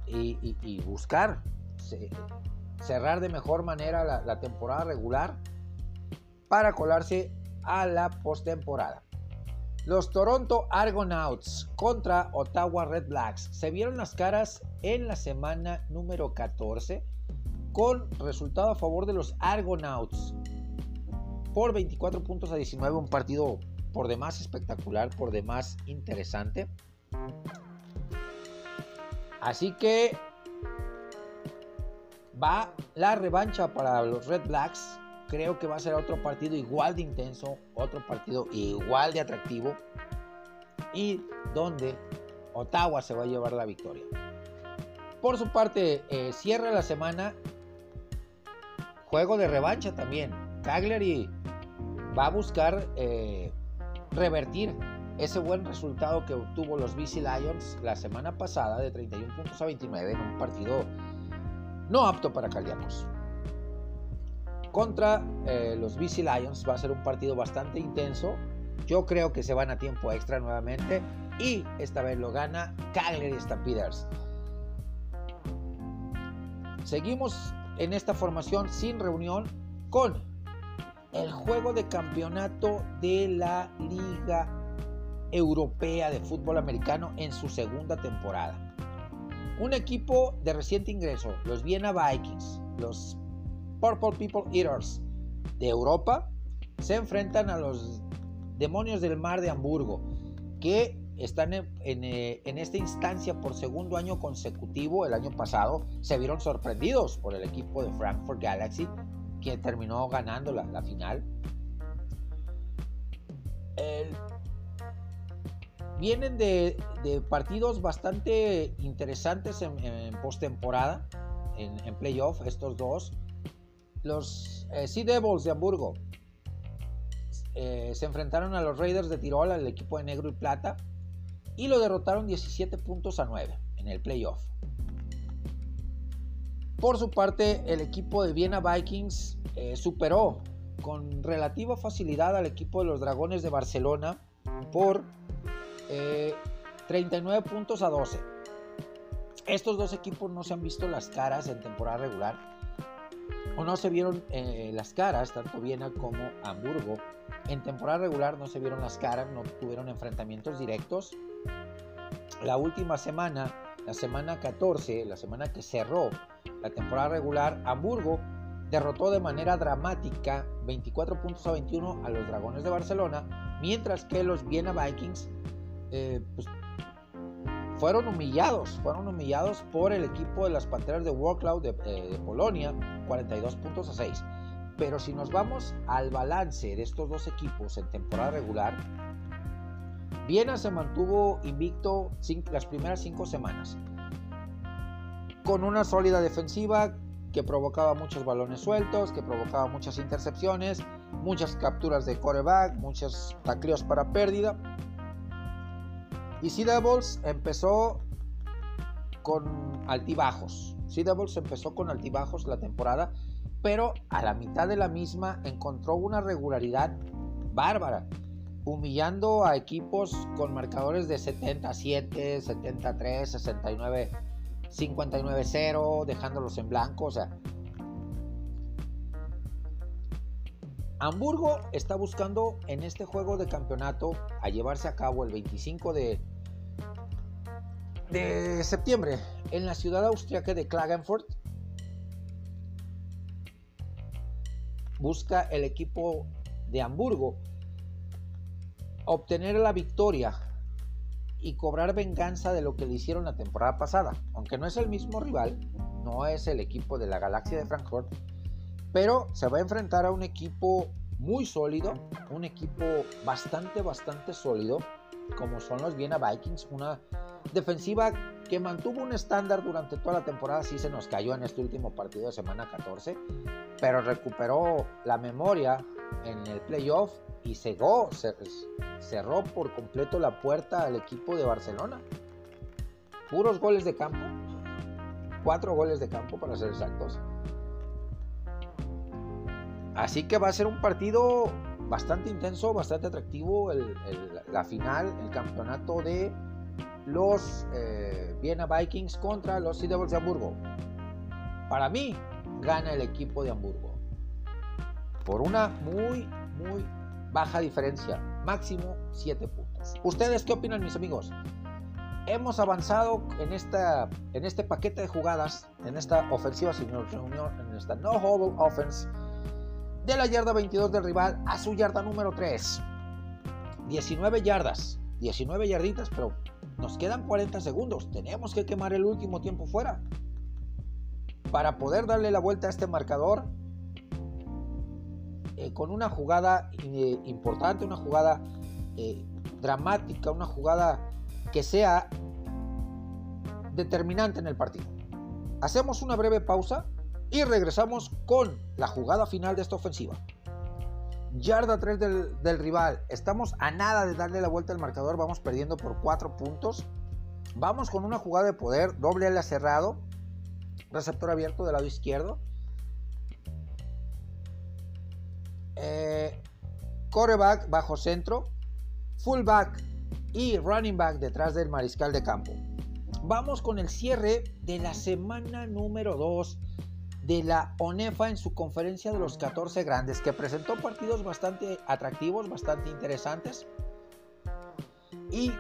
y, buscar cerrar de mejor manera la, la temporada regular para colarse a la postemporada. Los Toronto Argonauts contra Ottawa Red Blacks se vieron las caras en la semana número 14 con resultado a favor de los Argonauts por 24 puntos a 19, un partido por demás espectacular, por demás interesante. Así que va la revancha para los Red Blacks creo que va a ser otro partido igual de intenso, otro partido igual de atractivo y donde Ottawa se va a llevar la victoria. Por su parte, eh, cierra la semana juego de revancha también. Cagliari va a buscar eh, revertir ese buen resultado que obtuvo los BC Lions la semana pasada de 31 puntos a 29 en un partido no apto para cardíacos contra eh, los BC Lions. Va a ser un partido bastante intenso. Yo creo que se van a tiempo extra nuevamente. Y esta vez lo gana Calgary Stampeders. Seguimos en esta formación sin reunión con el juego de campeonato de la Liga Europea de Fútbol Americano en su segunda temporada. Un equipo de reciente ingreso, los Vienna Vikings, los Purple People Eaters de Europa se enfrentan a los demonios del mar de Hamburgo, que están en, eh, esta instancia por segundo año consecutivo. El año pasado se vieron sorprendidos por el equipo de Frankfurt Galaxy, que terminó ganando la, la final. El vienen de, partidos bastante interesantes en, postemporada, en, en playoff, estos dos. Los eh, Sea Devils de Hamburgo eh, se enfrentaron a los Raiders de Tirol, al equipo de negro y plata, y lo derrotaron 17 puntos a 9 en el playoff. Por su parte, el equipo de Viena Vikings eh, superó con relativa facilidad al equipo de los Dragones de Barcelona por 39 eh, puntos a 12. Estos dos equipos no se han visto las caras en temporada regular, o no se vieron eh, las caras, tanto Viena como Hamburgo. En temporada regular no se vieron las caras, no tuvieron enfrentamientos directos. La última semana, la semana 14, la semana que cerró la temporada regular, Hamburgo derrotó de manera dramática 24 puntos a 21 a los Dragones de Barcelona, mientras que los Viena Vikings eh, pues, fueron humillados, fueron humillados por el equipo de las Panteras de Warcloud de, eh, de, Polonia, 42 puntos a 6. Pero si nos vamos al balance de estos dos equipos en temporada regular, Viena se mantuvo invicto las primeras cinco semanas, con una sólida defensiva que provocaba muchos balones sueltos, que provocaba muchas intercepciones, muchas capturas de coreback, muchos tacleos para pérdida. Y Sea Devils empezó con altibajos. Sea Devils empezó con altibajos la temporada, pero a la mitad de la misma encontró una regularidad bárbara, humillando a equipos con marcadores de 77, 73, 69 59-0, dejándolos en blanco. O sea, Hamburgo está buscando en este juego de campeonato a llevarse a cabo el 25 de, de septiembre en la ciudad austriaca de Klagenfurt. Busca el equipo de Hamburgo obtener la victoria y cobrar venganza de lo que le hicieron la temporada pasada. Aunque no es el mismo rival, no es el equipo de la Galaxia de Frankfurt, pero se va a enfrentar a un equipo muy sólido, un equipo bastante, bastante sólido, como son los Viena Vikings, una defensiva que mantuvo un estándar durante toda la temporada, sí se nos cayó en este último partido de semana 14, pero recuperó la memoria en el playoff y cegó, cerró por completo la puerta al equipo de Barcelona. Puros goles de campo. Cuatro goles de campo para ser exactos. Así que va a ser un partido bastante intenso, bastante atractivo. la final, el campeonato de los eh, Viena Vikings contra los Sea Devils de Hamburgo. Para mí, gana el equipo de Hamburgo. Por una muy, muy baja diferencia, máximo 7 puntos. ¿Ustedes qué opinan, mis amigos? Hemos avanzado en, esta, en este paquete de jugadas, en esta ofensiva reunión, en esta no hold offense, de la yarda 22 del rival a su yarda número 3. 19 yardas, 19 yarditas, pero nos quedan 40 segundos. Tenemos que quemar el último tiempo fuera. Para poder darle la vuelta a este marcador, eh, con una jugada eh, importante, una jugada eh, dramática, una jugada que sea determinante en el partido. Hacemos una breve pausa y regresamos con la jugada final de esta ofensiva. Yarda 3 del, rival. Estamos a nada de darle la vuelta al marcador. Vamos perdiendo por 4 puntos. Vamos con una jugada de poder. Doble ala cerrado. Receptor abierto del lado izquierdo. eh, coreback bajo centro, fullback y running back detrás del mariscal de campo. Vamos con el cierre de la semana número 2 de la ONEFA en su conferencia de los 14 grandes, que presentó partidos bastante atractivos, bastante interesantes. Y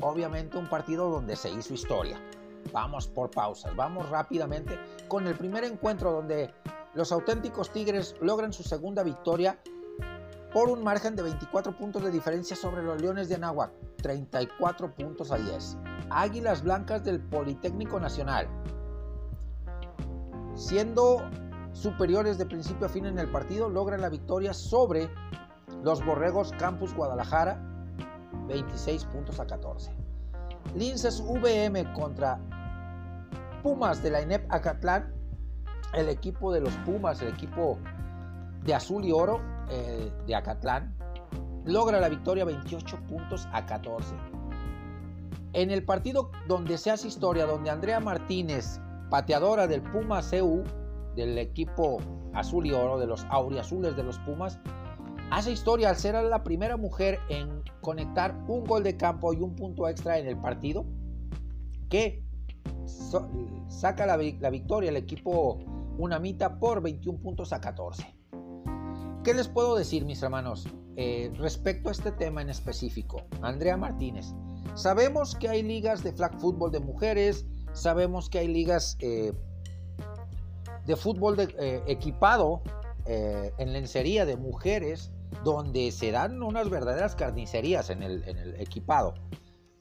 obviamente un partido donde se hizo historia. Vamos por pausas, vamos rápidamente con el primer encuentro donde los auténticos Tigres logran su segunda victoria por un margen de 24 puntos de diferencia sobre los Leones de Anáhuac, 34 puntos a 10. Águilas Blancas del Politécnico Nacional, siendo superiores de principio a fin en el partido, logran la victoria sobre los Borregos Campus Guadalajara, 26 puntos a 14. Linces VM contra Pumas de la INEP Acatlán. El equipo de los Pumas, el equipo de azul y oro eh, de Acatlán, logra la victoria 28 puntos a 14. En el partido donde se hace historia, donde Andrea Martínez, pateadora del Puma CU, del equipo azul y oro, de los auriazules de los Pumas, hace historia al ser la primera mujer en conectar un gol de campo y un punto extra en el partido, que saca la, victoria el equipo Unamita por 21 puntos a 14. ¿Qué les puedo decir, mis hermanos, eh, respecto a este tema en específico? Andrea Martínez. Sabemos que hay ligas de flag football de mujeres, sabemos que hay ligas eh, de fútbol de, eh, equipado en lencería de mujeres, donde se dan unas verdaderas carnicerías en el, equipado.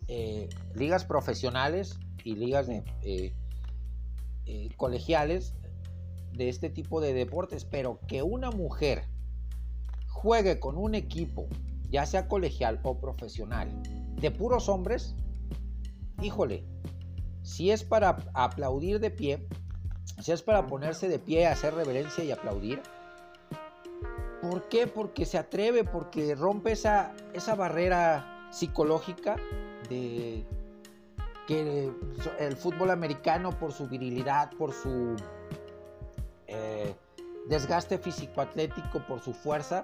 Eh, ligas profesionales y ligas eh, eh, colegiales de este tipo de deportes, pero que una mujer juegue con un equipo, ya sea colegial o profesional, de puros hombres, híjole, si es para aplaudir de pie, si es para ponerse de pie, hacer reverencia y aplaudir, ¿Por qué? Porque se atreve, porque rompe esa, esa barrera psicológica de que el fútbol americano por su virilidad, por su eh, desgaste físico-atlético, por su fuerza,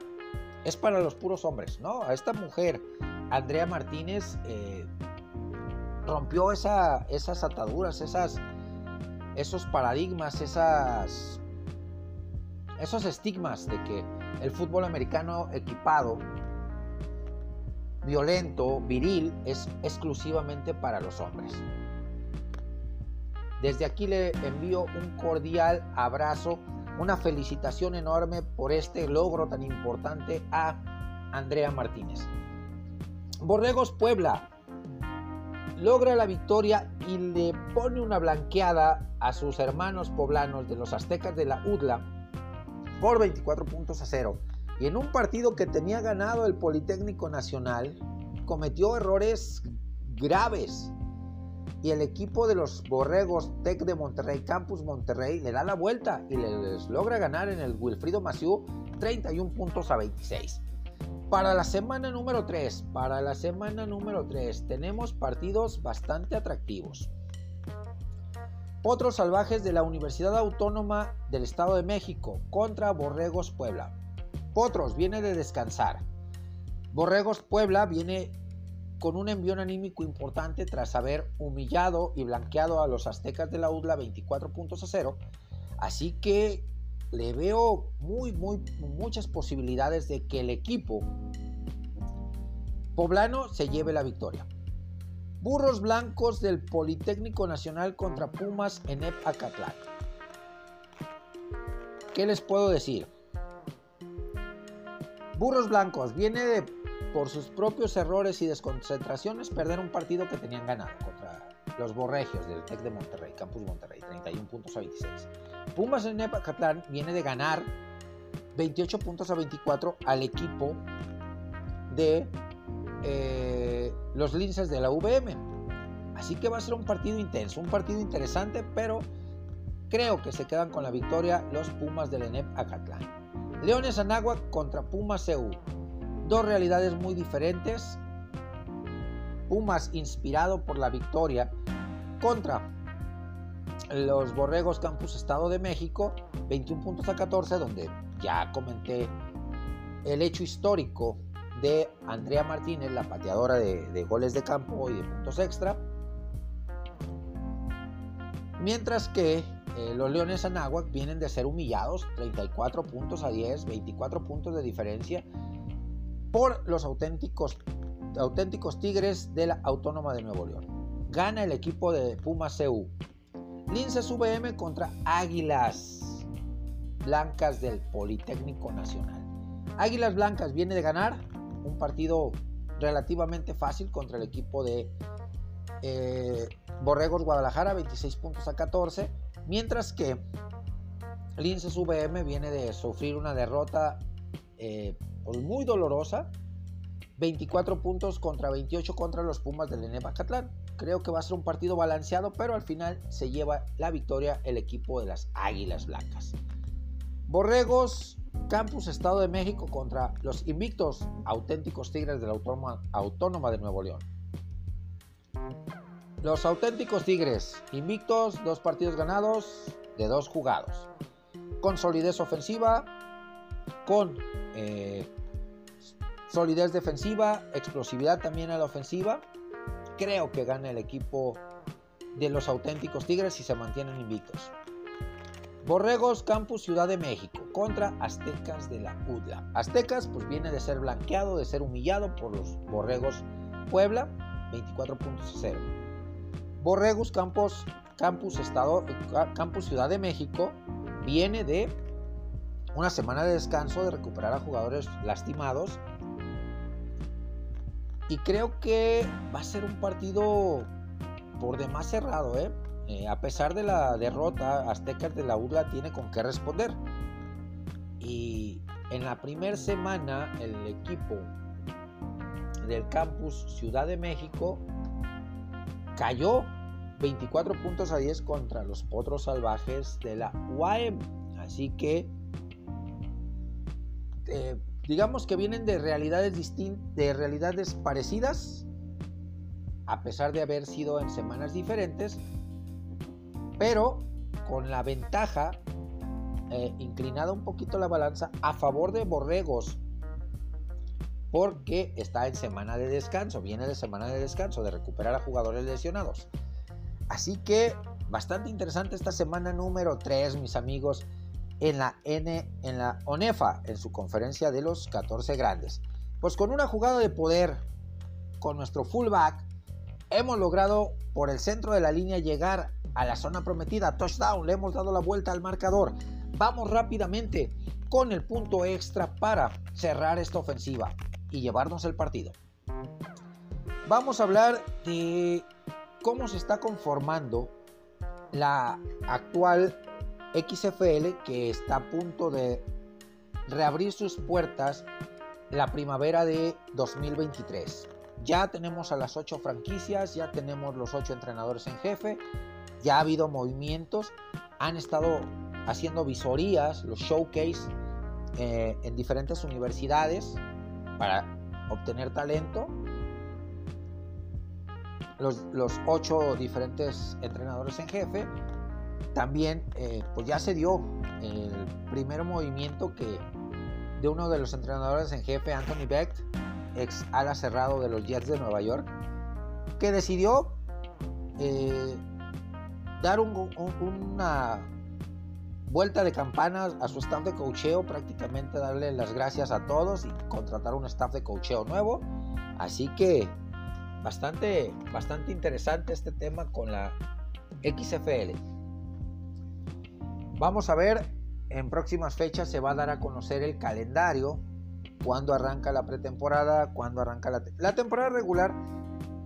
es para los puros hombres, ¿no? A esta mujer, Andrea Martínez, eh, rompió esa, esas ataduras, esas, esos paradigmas, esas, esos estigmas de que el fútbol americano equipado, violento, viril, es exclusivamente para los hombres. Desde aquí le envío un cordial abrazo, una felicitación enorme por este logro tan importante a Andrea Martínez. Borregos Puebla logra la victoria y le pone una blanqueada a sus hermanos poblanos de los aztecas de la UDLA por 24 puntos a cero. Y en un partido que tenía ganado el Politécnico Nacional, cometió errores graves. Y el equipo de los Borregos Tec de Monterrey, Campus Monterrey, le da la vuelta y les logra ganar en el Wilfrido Maciú 31 puntos a 26. Para la semana número 3, para la semana número 3, tenemos partidos bastante atractivos. Potros Salvajes de la Universidad Autónoma del Estado de México contra Borregos Puebla. Potros viene de descansar. Borregos Puebla viene con un envío anímico importante tras haber humillado y blanqueado a los aztecas de la UDLA 24 puntos a 0. Así que le veo muy, muy, muchas posibilidades de que el equipo poblano se lleve la victoria. Burros blancos del Politécnico Nacional contra Pumas en Acatlán. ¿Qué les puedo decir? Burros blancos viene de, por sus propios errores y desconcentraciones, perder un partido que tenían ganado contra los Borregios del TEC de Monterrey, Campus Monterrey, 31 puntos a 26. Pumas en Acatlán viene de ganar 28 puntos a 24 al equipo de eh, los linces de la VM. Así que va a ser un partido intenso, un partido interesante, pero creo que se quedan con la victoria los Pumas del ENEP Acatlán. Leones Anáhuac contra Pumas CU. Dos realidades muy diferentes. Pumas inspirado por la victoria contra los Borregos Campus Estado de México, 21 puntos a 14, donde ya comenté el hecho histórico de Andrea Martínez, la pateadora de, goles de campo y de puntos extra. Mientras que eh, los Leones Anáhuac vienen de ser humillados, 34 puntos a 10, 24 puntos de diferencia, por los auténticos, auténticos Tigres de la Autónoma de Nuevo León. Gana el equipo de Puma CU. Linces VM contra Águilas Blancas del Politécnico Nacional. Águilas Blancas viene de ganar un partido relativamente fácil contra el equipo de eh, Borregos Guadalajara, 26 puntos a 14, mientras que Linces VM viene de sufrir una derrota eh, pues muy dolorosa 24 puntos contra 28 contra los Pumas del N Bacatlán. Creo que va a ser un partido balanceado, pero al final se lleva la victoria el equipo de las Águilas Blancas. Borregos, Campus Estado de México contra los invictos auténticos Tigres de la Autónoma, de Nuevo León. Los auténticos Tigres, invictos, dos partidos ganados de dos jugados. Con solidez ofensiva, con eh, solidez defensiva, explosividad también a la ofensiva. Creo que gana el equipo de los auténticos Tigres y se mantienen invictos. Borregos Campus Ciudad de México contra Aztecas de la UDLA. Aztecas pues viene de ser blanqueado, de ser humillado por los Borregos Puebla, 24 puntos 0. Borregos Campus, Campus, Estado, Campus Ciudad de México viene de una semana de descanso, de recuperar a jugadores lastimados. Y creo que va a ser un partido por demás cerrado, ¿eh? Eh, a pesar de la derrota, Aztecas de la URLA tiene con qué responder. Y en la primera semana, el equipo del campus Ciudad de México cayó 24 puntos a 10 contra los potros salvajes de la UAM. Así que eh, digamos que vienen de realidades distintas, de realidades parecidas, a pesar de haber sido en semanas diferentes, pero con la ventaja eh, inclinada un poquito la balanza a favor de Borregos, porque está en semana de descanso, viene de semana de descanso, de recuperar a jugadores lesionados. Así que bastante interesante esta semana número 3, mis amigos en la N, en la ONEFA, en su conferencia de los 14 grandes. Pues con una jugada de poder, con nuestro fullback, hemos logrado por el centro de la línea llegar a la zona prometida, touchdown, le hemos dado la vuelta al marcador. Vamos rápidamente con el punto extra para cerrar esta ofensiva y llevarnos el partido. Vamos a hablar de cómo se está conformando la actual XFL que está a punto de reabrir sus puertas la primavera de 2023. Ya tenemos a las ocho franquicias, ya tenemos los ocho entrenadores en jefe, ya ha habido movimientos, han estado haciendo visorías, los showcase eh, en diferentes universidades para obtener talento. Los, ocho diferentes entrenadores en jefe también eh, pues ya se dio el primer movimiento que de uno de los entrenadores en jefe, Anthony Beck, ex ala cerrado de los Jets de Nueva York, que decidió eh, dar una vuelta de campanas a su staff de cocheo, prácticamente darle las gracias a todos y contratar un staff de cocheo nuevo. Así que bastante, bastante interesante este tema con la XFL. Vamos a ver, en próximas fechas se va a dar a conocer el calendario, cuándo arranca la pretemporada, cuándo arranca la, temporada regular.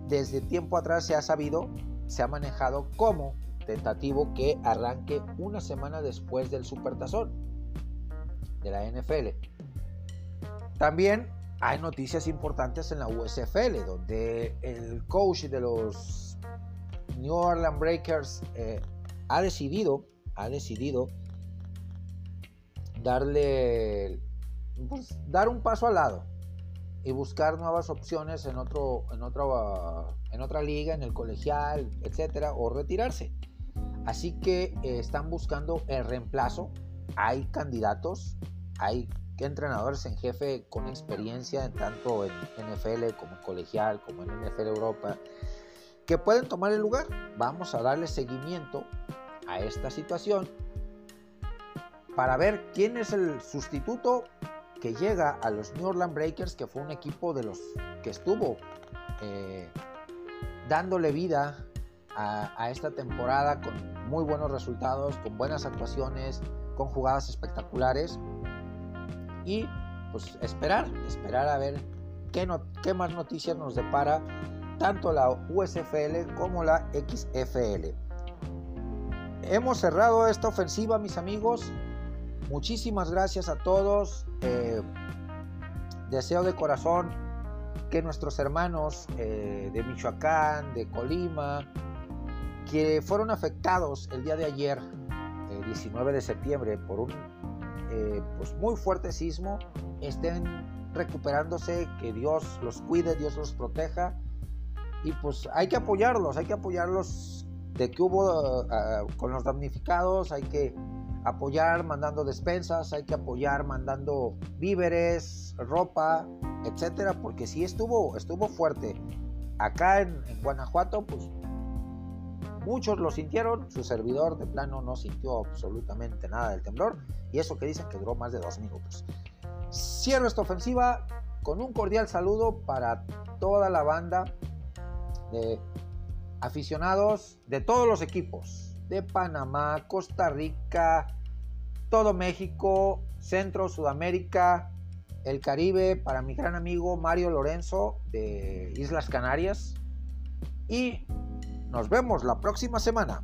Desde tiempo atrás se ha sabido, se ha manejado como tentativo que arranque una semana después del Supertazón de la NFL. También hay noticias importantes en la USFL, donde el coach de los New Orleans Breakers eh, ha decidido ha decidido darle, pues, dar un paso al lado y buscar nuevas opciones en, otro, en, otro, en otra liga, en el colegial, etcétera, o retirarse. Así que eh, están buscando el reemplazo. Hay candidatos, hay entrenadores en jefe con experiencia tanto en NFL como colegial, como en NFL Europa, que pueden tomar el lugar. Vamos a darle seguimiento a esta situación para ver quién es el sustituto que llega a los New Orleans Breakers, que fue un equipo de los que estuvo eh, dándole vida a, esta temporada con muy buenos resultados, con buenas actuaciones, con jugadas espectaculares. Y pues esperar, esperar a ver qué, qué más noticias nos depara tanto la USFL como la XFL hemos cerrado esta ofensiva, mis amigos. Muchísimas gracias a todos. Eh, deseo de corazón que nuestros hermanos eh, de Michoacán, de Colima, que fueron afectados el día de ayer, el 19 de septiembre, por un eh, pues muy fuerte sismo, estén recuperándose, que Dios los cuide, Dios los proteja. Y pues hay que apoyarlos, hay que apoyarlos de que hubo ah, con los damnificados, hay que apoyar mandando despensas, hay que apoyar mandando víveres, ropa, etcétera, porque si estuvo, estuvo fuerte. Acá en, Guanajuato, pues muchos lo sintieron, su servidor de plano no sintió absolutamente nada del temblor, y eso que dicen que duró más de dos minutos. Cierro esta ofensiva con un cordial saludo para toda la banda de aficionados de todos los equipos, de Panamá, Costa Rica, todo México, Centro, Sudamérica, el Caribe, para mi gran amigo Mario Lorenzo de Islas Canarias. Y nos vemos la próxima semana.